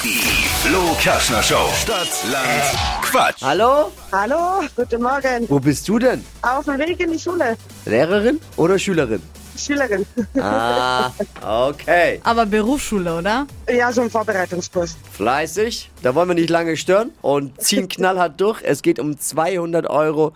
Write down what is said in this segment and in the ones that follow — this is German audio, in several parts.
Die Flo Kaschner Show. Stadt, Land, Quatsch. Hallo? Hallo, guten Morgen. Wo bist du denn? Auf dem Weg in die Schule. Lehrerin oder Schülerin? Schülerin. Ah, okay. Aber Berufsschule, oder? Ja, so ein Vorbereitungskurs. Fleißig. Da wollen wir nicht lange stören und ziehen knallhart durch. Es geht um 200 Euro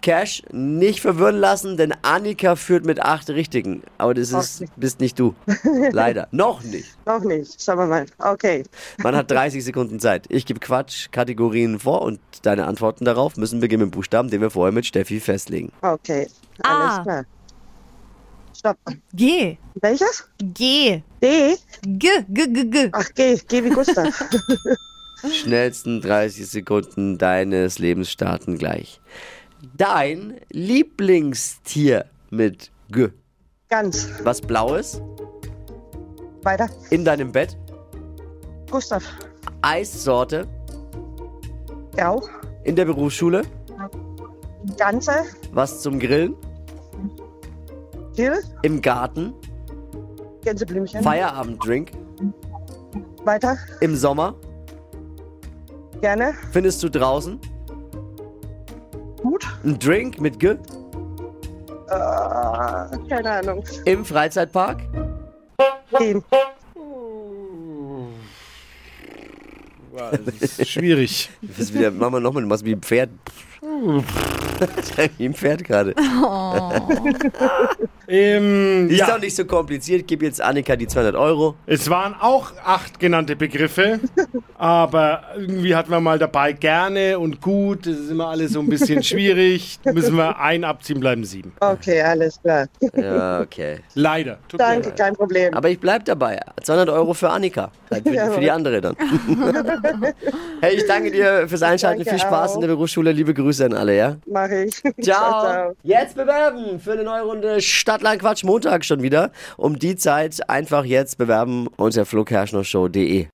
Cash. Nicht verwirren lassen, denn Annika führt mit acht Richtigen. Aber das ist, bist nicht du. Leider. Noch nicht. Noch nicht, schauen wir mal. Okay. Man hat 30 Sekunden Zeit. Ich gebe Quatsch-Kategorien vor und deine Antworten darauf müssen beginnen mit Buchstaben, den wir vorher mit Steffi festlegen. Okay. Ah. Alles klar. Stopp. G. Welches? G. D? G. G. G. G. Ach, G. G wie Gustav. Schnellsten 30 Sekunden deines Lebens starten gleich. Dein Lieblingstier mit G. Ganz. Was Blaues Weiter. in deinem Bett. Gustav. Eissorte Grau. in der Berufsschule. Ganze. Was zum Grillen. Dill. Im Garten. Gänseblümchen. Feierabenddrink. Weiter. Im Sommer. Gerne. Findest du draußen. Gut. Ein Drink mit G. Äh, keine Ahnung. Im Freizeitpark. Gehen. das ist schwierig. Das ist wieder, machen wir nochmal, du machst wie ein Pferd. wie ein Pferd gerade. ähm, Ist ja, doch nicht so kompliziert. Gib jetzt Annika die 200 Euro. es waren auch acht genannte Begriffe, aber irgendwie hatten wir mal dabei gerne und gut. Das ist immer alles so ein bisschen schwierig. Müssen wir ein abziehen, bleiben sieben. Okay, alles klar. Ja, okay. Leider. Tut Danke, kein Problem. Aber ich bleib dabei. 200 Euro für Annika. Halt Für, für die andere dann. hey, ich danke dir fürs Einschalten. Danke Viel Spaß auch. in der Berufsschule. Liebe Grüße an alle, ja? Mach ich. Ciao. Jetzt bewerben für eine neue Runde Stadtland Quatsch Montag schon wieder. Um die Zeit einfach jetzt bewerben unter flokerschnershow.de.